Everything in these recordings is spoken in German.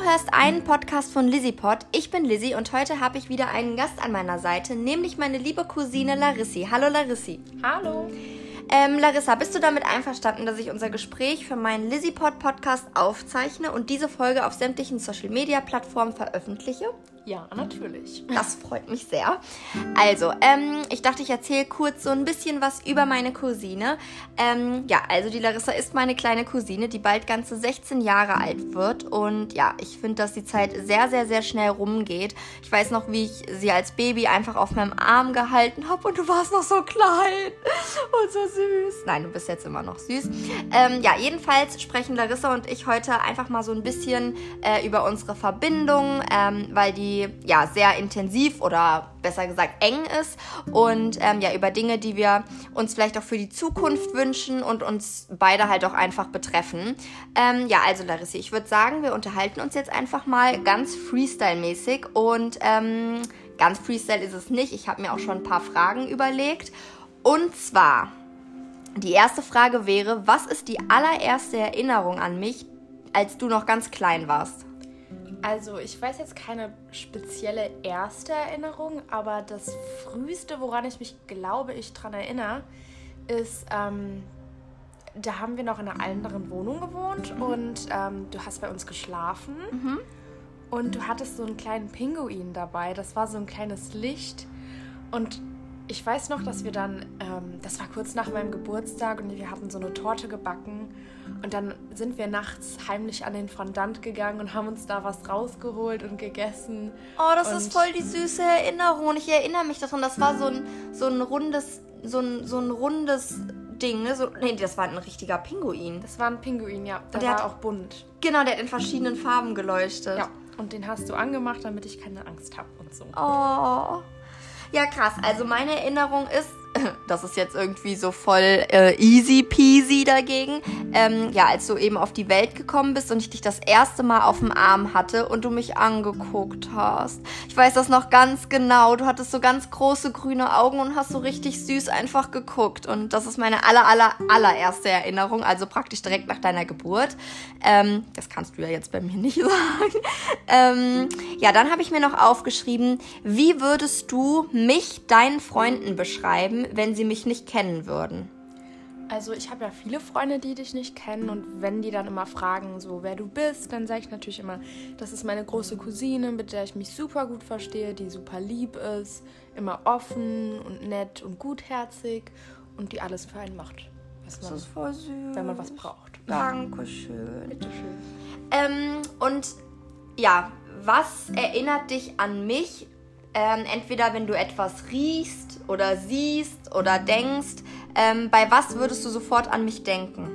Du hörst einen Podcast von LizzyPod. Ich bin Lizzy und heute habe ich wieder einen Gast an meiner Seite, nämlich meine liebe Cousine Larissi. Hallo Larissi. Hallo. Ähm, Larissa, bist du damit einverstanden, dass ich unser Gespräch für meinen LizzyPod Podcast aufzeichne und diese Folge auf sämtlichen Social Media Plattformen veröffentliche? Ja, natürlich. Das freut mich sehr. Also, ähm, ich dachte, ich erzähle kurz so ein bisschen was über meine Cousine. Ähm, ja, also die Larissa ist meine kleine Cousine, die bald ganze 16 Jahre alt wird. Und ja, ich finde, dass die Zeit sehr, sehr, sehr schnell rumgeht. Ich weiß noch, wie ich sie als Baby einfach auf meinem Arm gehalten habe und du warst noch so klein und so süß. Nein, du bist jetzt immer noch süß. Ähm, ja, jedenfalls sprechen Larissa und ich heute einfach mal so ein bisschen äh, über unsere Verbindung, ähm, weil die ja sehr intensiv oder besser gesagt eng ist und ähm, ja über Dinge, die wir uns vielleicht auch für die Zukunft wünschen und uns beide halt auch einfach betreffen. Ähm, ja, also Larissa, ich würde sagen, wir unterhalten uns jetzt einfach mal ganz Freestyle-mäßig und ähm, ganz Freestyle ist es nicht. Ich habe mir auch schon ein paar Fragen überlegt und zwar die erste Frage wäre, was ist die allererste Erinnerung an mich, als du noch ganz klein warst? Also, ich weiß jetzt keine spezielle erste Erinnerung, aber das früheste, woran ich mich, glaube ich, dran erinnere, ist, ähm, da haben wir noch in einer anderen Wohnung gewohnt mhm. und ähm, du hast bei uns geschlafen mhm. und du hattest so einen kleinen Pinguin dabei. Das war so ein kleines Licht und ich weiß noch, dass wir dann, ähm, das war kurz nach meinem Geburtstag und wir hatten so eine Torte gebacken und dann sind wir nachts heimlich an den Fondant gegangen und haben uns da was rausgeholt und gegessen. Oh, das und ist voll die süße Erinnerung. Und ich erinnere mich daran, das war so ein, so ein rundes, so ein, so ein rundes Ding, ne? So, nee, das war ein richtiger Pinguin. Das war ein Pinguin, ja. Der, der war hat, auch bunt. Genau, der hat in verschiedenen Farben geleuchtet. Ja. Und den hast du angemacht, damit ich keine Angst habe und so. Oh. Ja, krass. Also meine Erinnerung ist, das ist jetzt irgendwie so voll äh, easy peasy dagegen. Ähm, ja, als du eben auf die Welt gekommen bist und ich dich das erste Mal auf dem Arm hatte und du mich angeguckt hast. Ich weiß das noch ganz genau. Du hattest so ganz große grüne Augen und hast so richtig süß einfach geguckt. Und das ist meine aller, aller, allererste Erinnerung, also praktisch direkt nach deiner Geburt. Ähm, das kannst du ja jetzt bei mir nicht sagen. Ähm, ja, dann habe ich mir noch aufgeschrieben, wie würdest du mich deinen Freunden beschreiben? Wenn sie mich nicht kennen würden? Also ich habe ja viele Freunde, die dich nicht kennen und wenn die dann immer fragen, so wer du bist, dann sage ich natürlich immer, das ist meine große Cousine, mit der ich mich super gut verstehe, die super lieb ist, immer offen und nett und gutherzig und die alles für einen macht. Was man, das ist voll süß. Wenn man was braucht. Dankeschön. Bitteschön. Ähm, und ja, was erinnert dich an mich? Ähm, entweder wenn du etwas riechst oder siehst oder denkst, ähm, bei was würdest du sofort an mich denken?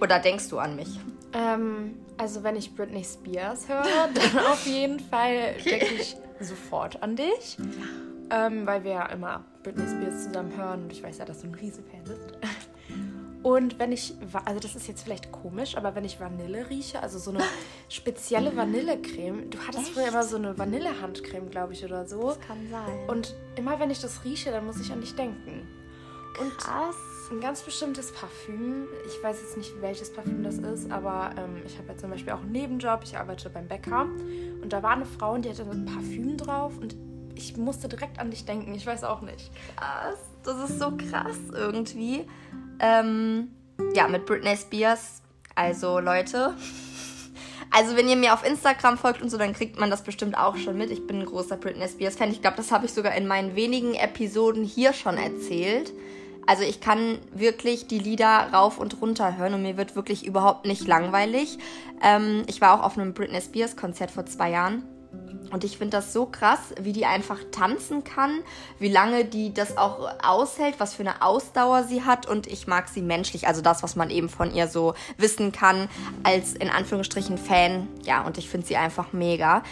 Oder denkst du an mich? Ähm, also wenn ich Britney Spears höre, dann auf jeden Fall denke ich sofort an dich. Ähm, weil wir ja immer Britney Spears zusammen hören und ich weiß ja, dass du ein Riesenfan bist. Und wenn ich, also das ist jetzt vielleicht komisch, aber wenn ich Vanille rieche, also so eine spezielle Vanillecreme, du hattest Echt? früher immer so eine Vanillehandcreme, glaube ich, oder so. Das kann sein. Und immer wenn ich das rieche, dann muss ich an dich denken. Und Krass. ein ganz bestimmtes Parfüm, ich weiß jetzt nicht, welches Parfüm das ist, aber ähm, ich habe ja zum Beispiel auch einen Nebenjob, ich arbeite beim Bäcker und da war eine Frau und die hatte ein Parfüm drauf und ich musste direkt an dich denken, ich weiß auch nicht. Krass, das ist so krass irgendwie. Ähm, ja, mit Britney Spears. Also Leute, also wenn ihr mir auf Instagram folgt und so, dann kriegt man das bestimmt auch schon mit. Ich bin ein großer Britney Spears-Fan. Ich glaube, das habe ich sogar in meinen wenigen Episoden hier schon erzählt. Also ich kann wirklich die Lieder rauf und runter hören und mir wird wirklich überhaupt nicht langweilig. Ähm, ich war auch auf einem Britney Spears-Konzert vor zwei Jahren. Und ich finde das so krass, wie die einfach tanzen kann, wie lange die das auch aushält, was für eine Ausdauer sie hat. Und ich mag sie menschlich, also das, was man eben von ihr so wissen kann, als in Anführungsstrichen Fan. Ja, und ich finde sie einfach mega.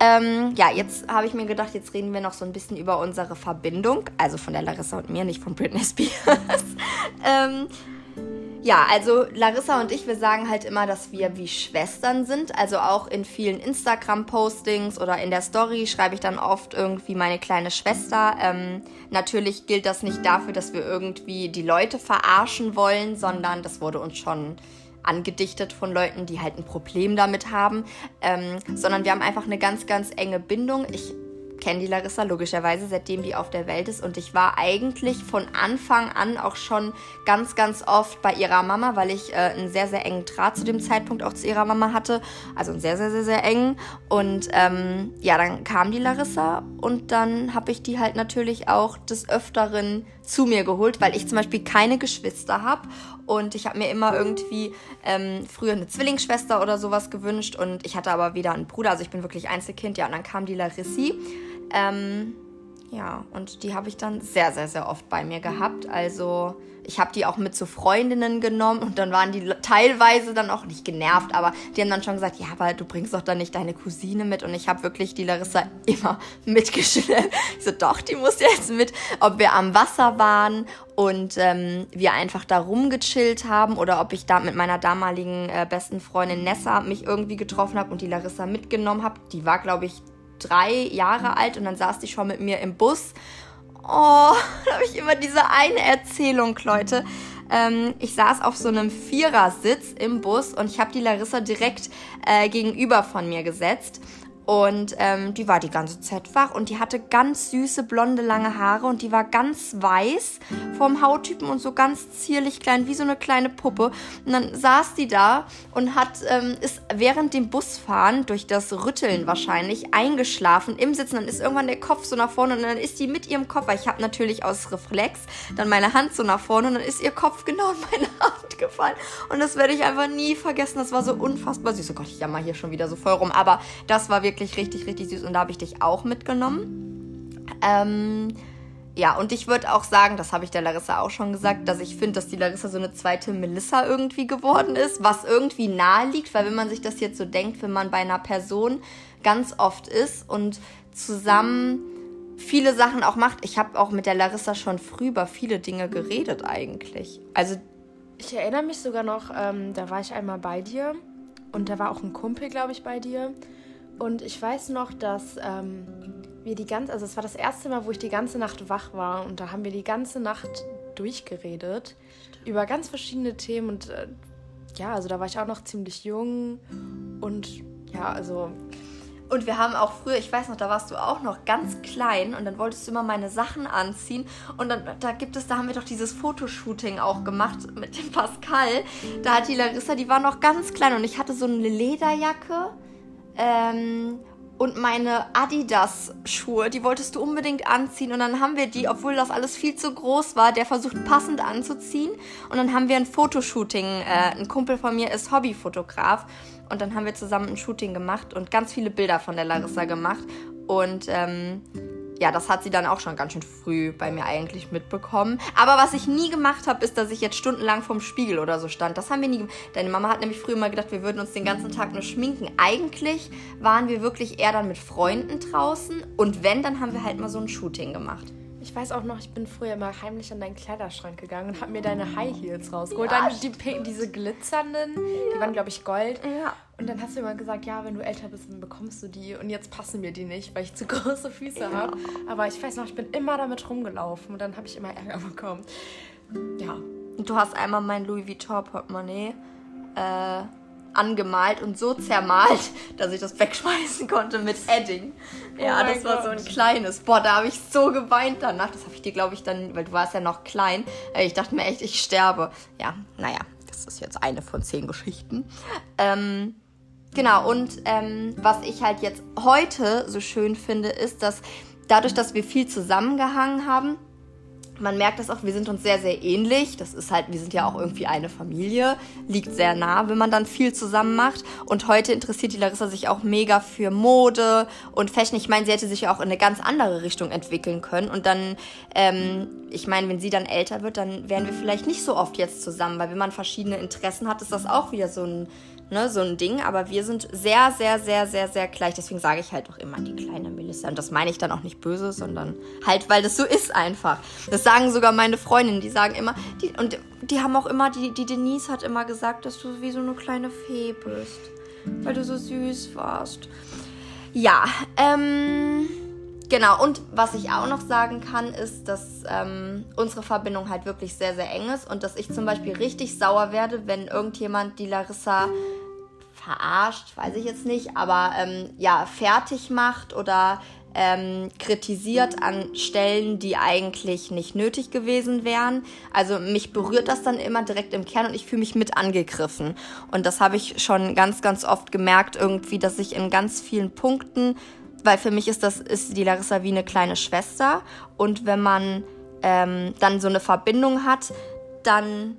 Ähm, ja, jetzt habe ich mir gedacht, jetzt reden wir noch so ein bisschen über unsere Verbindung. Also von der Larissa und mir, nicht von Britney Spears. ähm, ja, also Larissa und ich, wir sagen halt immer, dass wir wie Schwestern sind. Also auch in vielen Instagram-Postings oder in der Story schreibe ich dann oft irgendwie meine kleine Schwester. Ähm, natürlich gilt das nicht dafür, dass wir irgendwie die Leute verarschen wollen, sondern das wurde uns schon angedichtet von Leuten, die halt ein Problem damit haben, ähm, sondern wir haben einfach eine ganz, ganz enge Bindung. Ich kenne die Larissa logischerweise, seitdem die auf der Welt ist. Und ich war eigentlich von Anfang an auch schon ganz, ganz oft bei ihrer Mama, weil ich äh, einen sehr, sehr engen Draht zu dem Zeitpunkt auch zu ihrer Mama hatte. Also einen sehr, sehr, sehr, sehr engen. Und ähm, ja, dann kam die Larissa und dann habe ich die halt natürlich auch des Öfteren zu mir geholt, weil ich zum Beispiel keine Geschwister habe und ich habe mir immer irgendwie ähm, früher eine Zwillingsschwester oder sowas gewünscht und ich hatte aber weder einen Bruder, also ich bin wirklich Einzelkind, ja, und dann kam die Larissi ähm, ja, und die habe ich dann sehr, sehr, sehr oft bei mir gehabt. Also ich habe die auch mit zu Freundinnen genommen und dann waren die teilweise dann auch nicht genervt, aber die haben dann schon gesagt, ja, aber du bringst doch dann nicht deine Cousine mit und ich habe wirklich die Larissa immer mitgeschleppt. Ich so, doch, die muss jetzt mit, ob wir am Wasser waren und ähm, wir einfach da rumgechillt haben oder ob ich da mit meiner damaligen äh, besten Freundin Nessa mich irgendwie getroffen habe und die Larissa mitgenommen habe. Die war, glaube ich, drei Jahre alt und dann saß die schon mit mir im Bus. Oh, da habe ich immer diese eine Erzählung, Leute. Ähm, ich saß auf so einem Vierersitz im Bus und ich habe die Larissa direkt äh, gegenüber von mir gesetzt. Und ähm, die war die ganze Zeit wach und die hatte ganz süße, blonde, lange Haare und die war ganz weiß vom Hauttypen und so ganz zierlich klein, wie so eine kleine Puppe. Und dann saß die da und hat, ähm, ist während dem Busfahren durch das Rütteln wahrscheinlich eingeschlafen im Sitzen. Dann ist irgendwann der Kopf so nach vorne und dann ist die mit ihrem Kopf, weil ich habe natürlich aus Reflex dann meine Hand so nach vorne und dann ist ihr Kopf genau in meine Hand gefallen. Und das werde ich einfach nie vergessen. Das war so unfassbar süß. Oh Gott, ich jammer hier schon wieder so voll rum. Aber das war wirklich wirklich richtig, richtig süß und da habe ich dich auch mitgenommen. Ähm, ja, und ich würde auch sagen, das habe ich der Larissa auch schon gesagt, dass ich finde, dass die Larissa so eine zweite Melissa irgendwie geworden ist, was irgendwie nahe liegt, weil wenn man sich das jetzt so denkt, wenn man bei einer Person ganz oft ist und zusammen viele Sachen auch macht. Ich habe auch mit der Larissa schon früh über viele Dinge geredet eigentlich. Also ich erinnere mich sogar noch, ähm, da war ich einmal bei dir und da war auch ein Kumpel, glaube ich, bei dir. Und ich weiß noch, dass ähm, wir die ganze, also es war das erste Mal, wo ich die ganze Nacht wach war und da haben wir die ganze Nacht durchgeredet über ganz verschiedene Themen und äh, ja, also da war ich auch noch ziemlich jung und ja, also und wir haben auch früher, ich weiß noch, da warst du auch noch ganz klein und dann wolltest du immer meine Sachen anziehen. Und dann, da gibt es, da haben wir doch dieses Fotoshooting auch gemacht mit dem Pascal. Da hat die Larissa, die war noch ganz klein und ich hatte so eine Lederjacke ähm, und meine Adidas-Schuhe, die wolltest du unbedingt anziehen. Und dann haben wir die, obwohl das alles viel zu groß war, der versucht passend anzuziehen. Und dann haben wir ein Fotoshooting. Äh, ein Kumpel von mir ist Hobbyfotograf. Und dann haben wir zusammen ein Shooting gemacht und ganz viele Bilder von der Larissa gemacht. Und ähm, ja, das hat sie dann auch schon ganz schön früh bei mir eigentlich mitbekommen. Aber was ich nie gemacht habe, ist, dass ich jetzt stundenlang vorm Spiegel oder so stand. Das haben wir nie gemacht. Deine Mama hat nämlich früher immer gedacht, wir würden uns den ganzen Tag nur schminken. Eigentlich waren wir wirklich eher dann mit Freunden draußen. Und wenn, dann haben wir halt mal so ein Shooting gemacht. Ich weiß auch noch, ich bin früher mal heimlich an deinen Kleiderschrank gegangen und habe mir deine High Heels rausgeholt. Ja, dann die, diese glitzernden, ja. die waren, glaube ich, Gold. Ja. Und dann hast du immer gesagt, ja, wenn du älter bist, dann bekommst du die. Und jetzt passen mir die nicht, weil ich zu große Füße ja. habe. Aber ich weiß noch, ich bin immer damit rumgelaufen und dann habe ich immer Ärger bekommen. Ja. Und du hast einmal mein Louis Vuitton Portemonnaie äh, angemalt und so zermalt, dass ich das wegschmeißen konnte mit Edding. Ja, oh das war Gott. so ein kleines. Boah, da habe ich so geweint danach. Das habe ich dir, glaube ich, dann, weil du warst ja noch klein. Äh, ich dachte mir echt, ich sterbe. Ja, naja, das ist jetzt eine von zehn Geschichten. Ähm, Genau, und ähm, was ich halt jetzt heute so schön finde, ist, dass dadurch, dass wir viel zusammengehangen haben, man merkt das auch, wir sind uns sehr, sehr ähnlich. Das ist halt, wir sind ja auch irgendwie eine Familie, liegt sehr nah, wenn man dann viel zusammen macht. Und heute interessiert die Larissa sich auch mega für Mode und Fashion. Ich meine, sie hätte sich ja auch in eine ganz andere Richtung entwickeln können. Und dann, ähm, ich meine, wenn sie dann älter wird, dann wären wir vielleicht nicht so oft jetzt zusammen, weil wenn man verschiedene Interessen hat, ist das auch wieder so ein ne, so ein Ding. Aber wir sind sehr, sehr, sehr, sehr, sehr gleich. Deswegen sage ich halt auch immer die kleine Melissa. Und das meine ich dann auch nicht böse, sondern halt, weil das so ist einfach. Das sagen sogar meine Freundinnen, die sagen immer, die, und die haben auch immer, die, die Denise hat immer gesagt, dass du wie so eine kleine Fee bist. Weil du so süß warst. Ja, ähm. Genau, und was ich auch noch sagen kann, ist, dass ähm, unsere Verbindung halt wirklich sehr, sehr eng ist und dass ich zum Beispiel richtig sauer werde, wenn irgendjemand die Larissa verarscht, weiß ich jetzt nicht, aber ähm, ja, fertig macht oder ähm, kritisiert an Stellen, die eigentlich nicht nötig gewesen wären. Also mich berührt das dann immer direkt im Kern und ich fühle mich mit angegriffen. Und das habe ich schon ganz, ganz oft gemerkt, irgendwie, dass ich in ganz vielen Punkten, weil für mich ist das, ist die Larissa wie eine kleine Schwester. Und wenn man ähm, dann so eine Verbindung hat, dann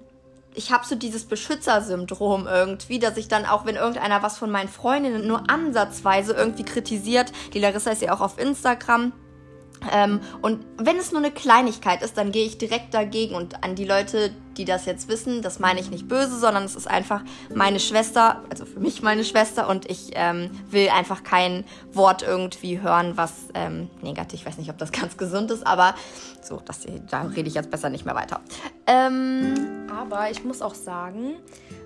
ich habe so dieses Beschützersyndrom irgendwie, dass ich dann auch, wenn irgendeiner was von meinen Freundinnen nur ansatzweise irgendwie kritisiert, die Larissa ist ja auch auf Instagram, ähm, und wenn es nur eine Kleinigkeit ist, dann gehe ich direkt dagegen. Und an die Leute, die das jetzt wissen, das meine ich nicht böse, sondern es ist einfach meine Schwester, also für mich meine Schwester. Und ich ähm, will einfach kein Wort irgendwie hören, was ähm, negativ, ich weiß nicht, ob das ganz gesund ist, aber so, das, da rede ich jetzt besser nicht mehr weiter. Ähm, aber ich muss auch sagen,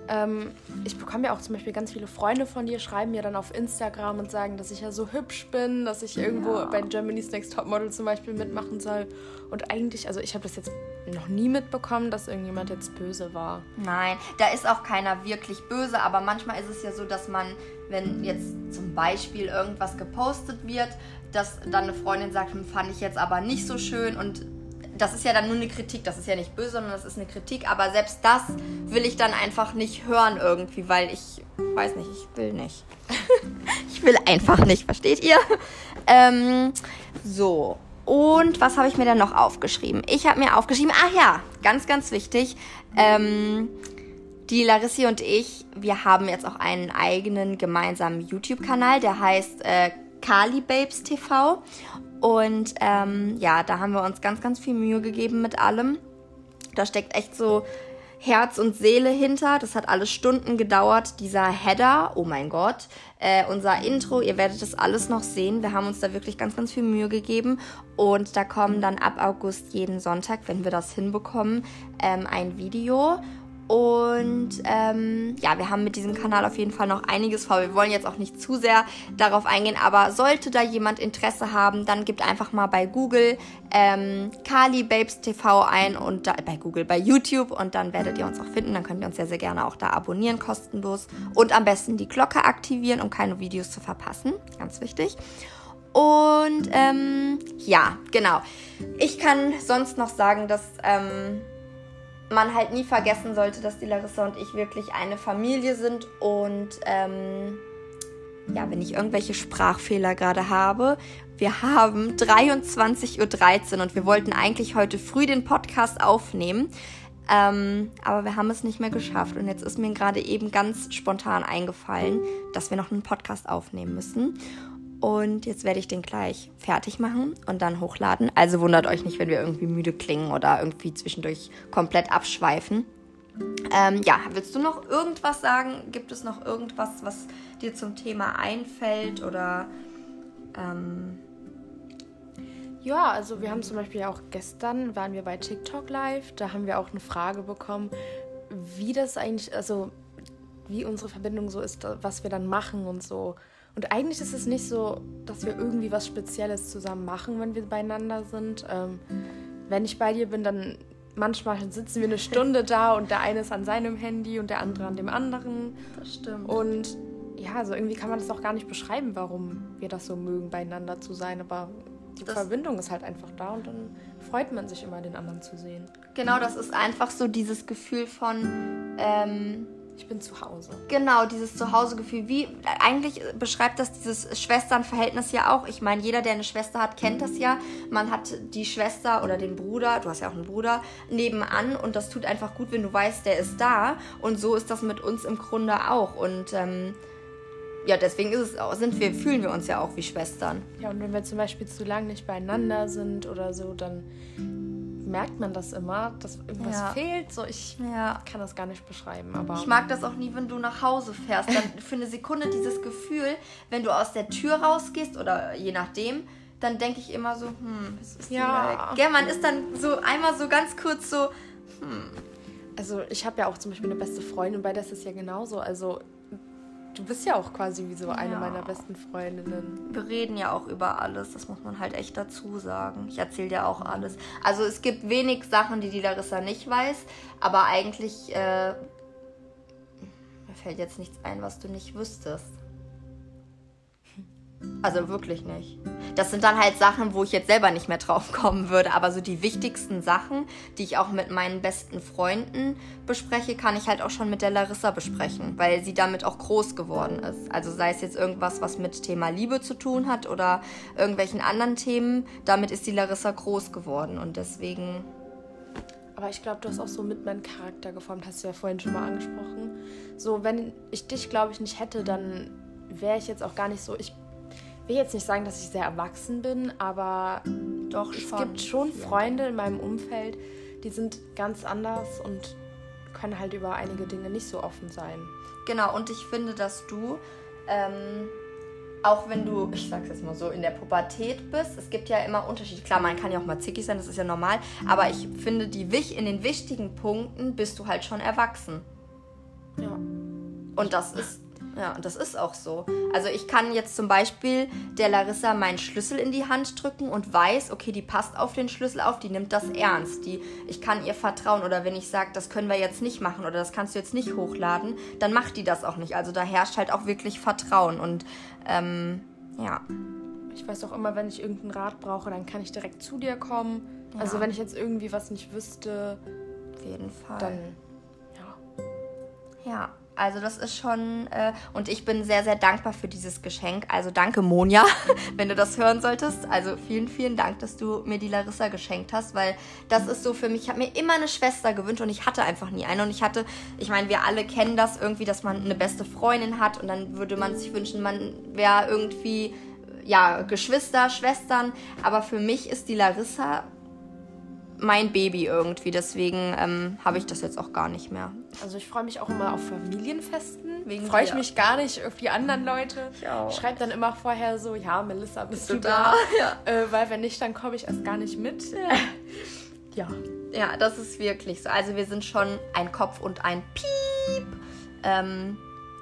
ähm, ich bekomme ja auch zum Beispiel ganz viele Freunde von dir, schreiben mir dann auf Instagram und sagen, dass ich ja so hübsch bin, dass ich irgendwo ja. bei Germany's Next Topmodel zum Beispiel mitmachen soll. Und eigentlich, also ich habe das jetzt noch nie mitbekommen, dass irgendjemand jetzt böse war. Nein, da ist auch keiner wirklich böse, aber manchmal ist es ja so, dass man, wenn jetzt zum Beispiel irgendwas gepostet wird, dass dann eine Freundin sagt, hm, fand ich jetzt aber nicht so schön und das ist ja dann nur eine Kritik, das ist ja nicht böse, sondern das ist eine Kritik, aber selbst das will ich dann einfach nicht hören irgendwie, weil ich weiß nicht, ich will nicht. ich will einfach nicht, versteht ihr? Ähm, so. Und was habe ich mir dann noch aufgeschrieben? Ich habe mir aufgeschrieben, ach ja, ganz, ganz wichtig. Ähm, die Larissi und ich, wir haben jetzt auch einen eigenen gemeinsamen YouTube-Kanal, der heißt äh, Kali Babes TV. Und ähm, ja, da haben wir uns ganz, ganz viel Mühe gegeben mit allem. Da steckt echt so Herz und Seele hinter. Das hat alles Stunden gedauert. Dieser Header, oh mein Gott, äh, unser Intro, ihr werdet das alles noch sehen. Wir haben uns da wirklich ganz, ganz viel Mühe gegeben. Und da kommen dann ab August jeden Sonntag, wenn wir das hinbekommen, ähm, ein Video. Und ähm, ja, wir haben mit diesem Kanal auf jeden Fall noch einiges vor. Wir wollen jetzt auch nicht zu sehr darauf eingehen, aber sollte da jemand Interesse haben, dann gibt einfach mal bei Google ähm, Kali Babes TV ein und da, bei Google, bei YouTube und dann werdet ihr uns auch finden. Dann könnt ihr uns sehr, sehr gerne auch da abonnieren, kostenlos. Und am besten die Glocke aktivieren, um keine Videos zu verpassen. Ganz wichtig. Und ähm, ja, genau. Ich kann sonst noch sagen, dass ähm, man halt nie vergessen sollte, dass die Larissa und ich wirklich eine Familie sind und ähm, ja, wenn ich irgendwelche Sprachfehler gerade habe, wir haben 23.13 Uhr und wir wollten eigentlich heute früh den Podcast aufnehmen. Ähm, aber wir haben es nicht mehr geschafft. Und jetzt ist mir gerade eben ganz spontan eingefallen, dass wir noch einen Podcast aufnehmen müssen. Und jetzt werde ich den gleich fertig machen und dann hochladen. Also wundert euch nicht, wenn wir irgendwie müde klingen oder irgendwie zwischendurch komplett abschweifen. Ähm, ja, willst du noch irgendwas sagen? Gibt es noch irgendwas, was dir zum Thema einfällt oder... Ähm ja, also wir haben zum Beispiel auch gestern, waren wir bei TikTok live, da haben wir auch eine Frage bekommen, wie das eigentlich, also wie unsere Verbindung so ist, was wir dann machen und so. Und eigentlich ist es nicht so, dass wir irgendwie was Spezielles zusammen machen, wenn wir beieinander sind. Ähm, wenn ich bei dir bin, dann manchmal sitzen wir eine Stunde da und der eine ist an seinem Handy und der andere an dem anderen. Das stimmt. Und ja, also irgendwie kann man das auch gar nicht beschreiben, warum wir das so mögen, beieinander zu sein. Aber die das Verbindung ist halt einfach da und dann freut man sich immer, den anderen zu sehen. Genau, das ist einfach so dieses Gefühl von. Ähm ich bin zu Hause. Genau, dieses Zuhausegefühl. Wie eigentlich beschreibt das dieses Schwesternverhältnis ja auch. Ich meine, jeder, der eine Schwester hat, kennt das ja. Man hat die Schwester oder den Bruder, du hast ja auch einen Bruder, nebenan und das tut einfach gut, wenn du weißt, der ist da. Und so ist das mit uns im Grunde auch. Und ähm, ja, deswegen ist es, sind wir, fühlen wir uns ja auch wie Schwestern. Ja, und wenn wir zum Beispiel zu lange nicht beieinander sind oder so, dann merkt man das immer, dass irgendwas ja. fehlt. So, ich ja. kann das gar nicht beschreiben. Aber ich mag das auch nie, wenn du nach Hause fährst. Dann für eine Sekunde dieses Gefühl, wenn du aus der Tür rausgehst oder je nachdem, dann denke ich immer so, hm, es ist ja. Gell, man ist dann so einmal so ganz kurz so, hm. Also ich habe ja auch zum Beispiel eine beste Freundin, bei der ist es ja genauso. Also du bist ja auch quasi wie so eine ja. meiner besten Freundinnen. Wir reden ja auch über alles, das muss man halt echt dazu sagen. Ich erzähle dir auch alles. Also es gibt wenig Sachen, die die Larissa nicht weiß, aber eigentlich äh, mir fällt jetzt nichts ein, was du nicht wüsstest. Also wirklich nicht. Das sind dann halt Sachen, wo ich jetzt selber nicht mehr drauf kommen würde. Aber so die wichtigsten Sachen, die ich auch mit meinen besten Freunden bespreche, kann ich halt auch schon mit der Larissa besprechen, weil sie damit auch groß geworden ist. Also sei es jetzt irgendwas, was mit Thema Liebe zu tun hat oder irgendwelchen anderen Themen, damit ist die Larissa groß geworden und deswegen. Aber ich glaube, du hast auch so mit meinen Charakter geformt, hast du ja vorhin schon mal angesprochen. So, wenn ich dich, glaube ich, nicht hätte, dann wäre ich jetzt auch gar nicht so. Ich will jetzt nicht sagen, dass ich sehr erwachsen bin, aber doch es schon. gibt schon Freunde in meinem Umfeld, die sind ganz anders und können halt über einige Dinge nicht so offen sein. Genau, und ich finde, dass du, ähm, auch wenn du, ich sag's jetzt mal so, in der Pubertät bist, es gibt ja immer Unterschiede. Klar, man kann ja auch mal zickig sein, das ist ja normal, aber ich finde, die, in den wichtigen Punkten bist du halt schon erwachsen. Ja. Und das ist ja, und das ist auch so. Also ich kann jetzt zum Beispiel der Larissa meinen Schlüssel in die Hand drücken und weiß, okay, die passt auf den Schlüssel auf, die nimmt das ernst. Die, ich kann ihr vertrauen. Oder wenn ich sage, das können wir jetzt nicht machen oder das kannst du jetzt nicht hochladen, dann macht die das auch nicht. Also da herrscht halt auch wirklich Vertrauen. Und ähm, ja. Ich weiß auch immer, wenn ich irgendeinen Rat brauche, dann kann ich direkt zu dir kommen. Ja. Also wenn ich jetzt irgendwie was nicht wüsste. Auf jeden Fall. Dann, ja. Ja. Also das ist schon, äh, und ich bin sehr, sehr dankbar für dieses Geschenk. Also danke, Monja, wenn du das hören solltest. Also vielen, vielen Dank, dass du mir die Larissa geschenkt hast, weil das ist so für mich, ich habe mir immer eine Schwester gewünscht und ich hatte einfach nie eine. Und ich hatte, ich meine, wir alle kennen das irgendwie, dass man eine beste Freundin hat und dann würde man sich wünschen, man wäre irgendwie, ja, Geschwister, Schwestern. Aber für mich ist die Larissa mein Baby irgendwie. Deswegen ähm, habe ich das jetzt auch gar nicht mehr. Also ich freue mich auch immer auf Familienfesten. Wegen freue ich mich gar nicht auf die anderen Leute. Ich auch. Schreibe dann immer vorher so, ja, Melissa, bist, bist du da? da? Ja. Äh, weil wenn nicht, dann komme ich erst gar nicht mit. ja. Ja, das ist wirklich so. Also wir sind schon ein Kopf und ein Piep. Ähm,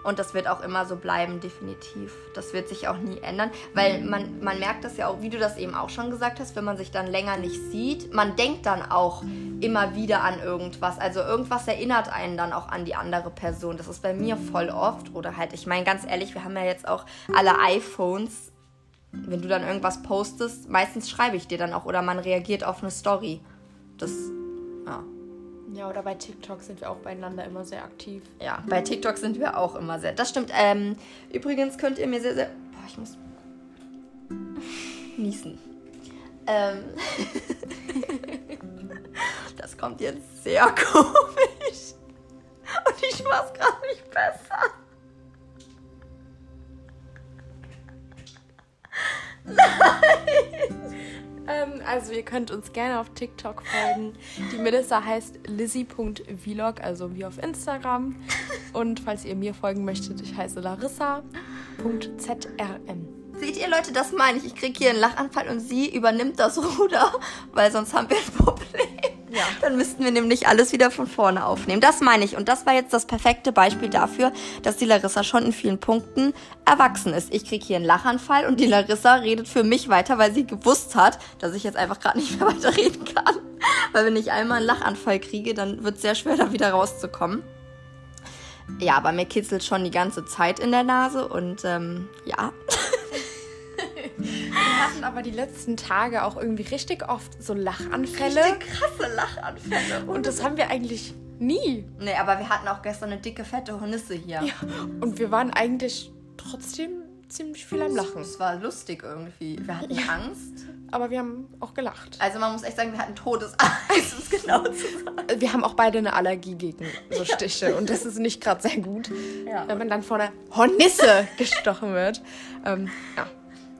und das wird auch immer so bleiben, definitiv. Das wird sich auch nie ändern, weil man, man merkt das ja auch, wie du das eben auch schon gesagt hast, wenn man sich dann länger nicht sieht, man denkt dann auch immer wieder an irgendwas. Also irgendwas erinnert einen dann auch an die andere Person. Das ist bei mir voll oft. Oder halt, ich meine ganz ehrlich, wir haben ja jetzt auch alle iPhones. Wenn du dann irgendwas postest, meistens schreibe ich dir dann auch oder man reagiert auf eine Story. Das, ja. Ja, oder bei TikTok sind wir auch beieinander immer sehr aktiv. Ja, bei TikTok sind wir auch immer sehr. Das stimmt. Ähm, übrigens könnt ihr mir sehr, sehr. Boah, ich muss. niesen. Ähm. das kommt jetzt sehr komisch. Und ich mach's gerade nicht besser. Nein! Ähm, also ihr könnt uns gerne auf TikTok folgen. Die Melissa heißt lizzy.vlog, also wie auf Instagram. Und falls ihr mir folgen möchtet, ich heiße larissa.zrm. Seht ihr Leute, das meine ich. Ich kriege hier einen Lachanfall und sie übernimmt das Ruder, weil sonst haben wir ein Problem. Ja. Dann müssten wir nämlich alles wieder von vorne aufnehmen. Das meine ich. Und das war jetzt das perfekte Beispiel dafür, dass die Larissa schon in vielen Punkten erwachsen ist. Ich kriege hier einen Lachanfall und die Larissa redet für mich weiter, weil sie gewusst hat, dass ich jetzt einfach gerade nicht mehr weiter reden kann. Weil wenn ich einmal einen Lachanfall kriege, dann wird es sehr schwer, da wieder rauszukommen. Ja, aber mir kitzelt schon die ganze Zeit in der Nase und ähm, ja. Wir hatten aber die letzten Tage auch irgendwie richtig oft so Lachanfälle. Richtig krasse Lachanfälle. Und das haben wir eigentlich nie. Nee, aber wir hatten auch gestern eine dicke, fette Hornisse hier. Ja. Und wir waren eigentlich trotzdem ziemlich viel am Lachen. Es war lustig irgendwie. Wir hatten ja. Angst. Aber wir haben auch gelacht. Also man muss echt sagen, wir hatten Todesangst, um es genau zu sagen. Wir haben auch beide eine Allergie gegen so Stiche. Ja. Und das ist nicht gerade sehr gut, ja. wenn man dann vor einer Hornisse gestochen wird. Ähm, ja.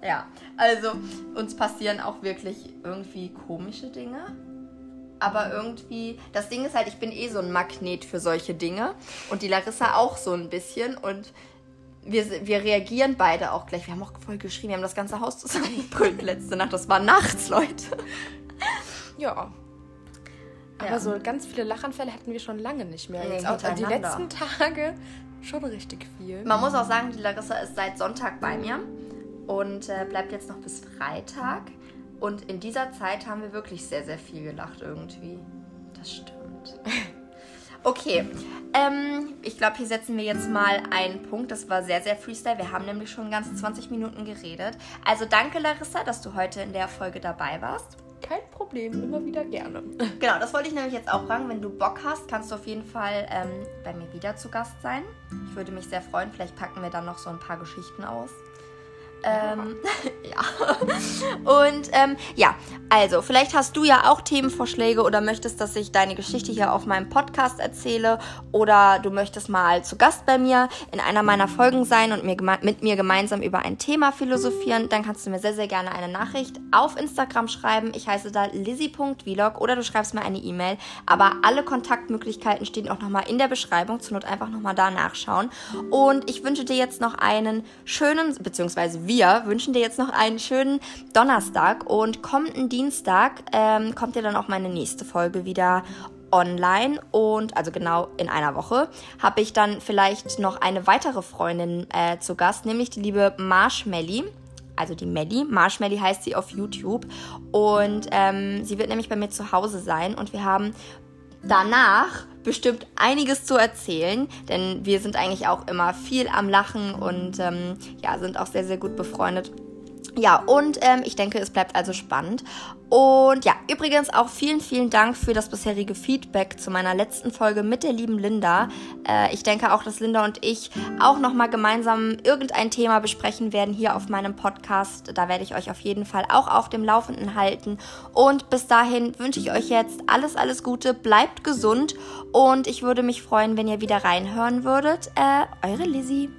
Ja, also uns passieren auch wirklich irgendwie komische Dinge. Aber irgendwie, das Ding ist halt, ich bin eh so ein Magnet für solche Dinge. Und die Larissa auch so ein bisschen. Und wir, wir reagieren beide auch gleich. Wir haben auch voll geschrien, wir haben das ganze Haus zusammengebrüllt letzte Nacht. Das war nachts, Leute. Ja. Aber ja. so ganz viele Lachanfälle hatten wir schon lange nicht mehr. Jetzt auch die letzten Tage schon richtig viel. Man muss auch sagen, die Larissa ist seit Sonntag bei mir und äh, bleibt jetzt noch bis Freitag. Und in dieser Zeit haben wir wirklich sehr, sehr viel gelacht irgendwie. Das stimmt. Okay, ähm, ich glaube, hier setzen wir jetzt mal einen Punkt. Das war sehr, sehr Freestyle. Wir haben nämlich schon ganze 20 Minuten geredet. Also danke, Larissa, dass du heute in der Folge dabei warst. Kein Problem, immer wieder gerne. Genau, das wollte ich nämlich jetzt auch fragen. Wenn du Bock hast, kannst du auf jeden Fall ähm, bei mir wieder zu Gast sein. Ich würde mich sehr freuen. Vielleicht packen wir dann noch so ein paar Geschichten aus. Ähm, ja. Und ähm, ja, also vielleicht hast du ja auch Themenvorschläge oder möchtest, dass ich deine Geschichte hier auf meinem Podcast erzähle oder du möchtest mal zu Gast bei mir in einer meiner Folgen sein und mir mit mir gemeinsam über ein Thema philosophieren, dann kannst du mir sehr, sehr gerne eine Nachricht auf Instagram schreiben. Ich heiße da lizzy.vlog oder du schreibst mir eine E-Mail. Aber alle Kontaktmöglichkeiten stehen auch nochmal in der Beschreibung. Zur Not einfach nochmal da nachschauen. Und ich wünsche dir jetzt noch einen schönen, beziehungsweise wir wünschen dir jetzt noch einen schönen Donnerstag und kommenden Dienstag ähm, kommt dir dann auch meine nächste Folge wieder online und also genau in einer Woche habe ich dann vielleicht noch eine weitere Freundin äh, zu Gast, nämlich die liebe Marshmelly. Also die Melly. Marshmelly heißt sie auf YouTube. Und ähm, sie wird nämlich bei mir zu Hause sein. Und wir haben danach bestimmt einiges zu erzählen, denn wir sind eigentlich auch immer viel am Lachen und ähm, ja, sind auch sehr, sehr gut befreundet. Ja, und ähm, ich denke, es bleibt also spannend. Und ja, übrigens auch vielen, vielen Dank für das bisherige Feedback zu meiner letzten Folge mit der lieben Linda. Äh, ich denke auch, dass Linda und ich auch nochmal gemeinsam irgendein Thema besprechen werden hier auf meinem Podcast. Da werde ich euch auf jeden Fall auch auf dem Laufenden halten. Und bis dahin wünsche ich euch jetzt alles, alles Gute. Bleibt gesund und ich würde mich freuen, wenn ihr wieder reinhören würdet. Äh, eure Lizzie.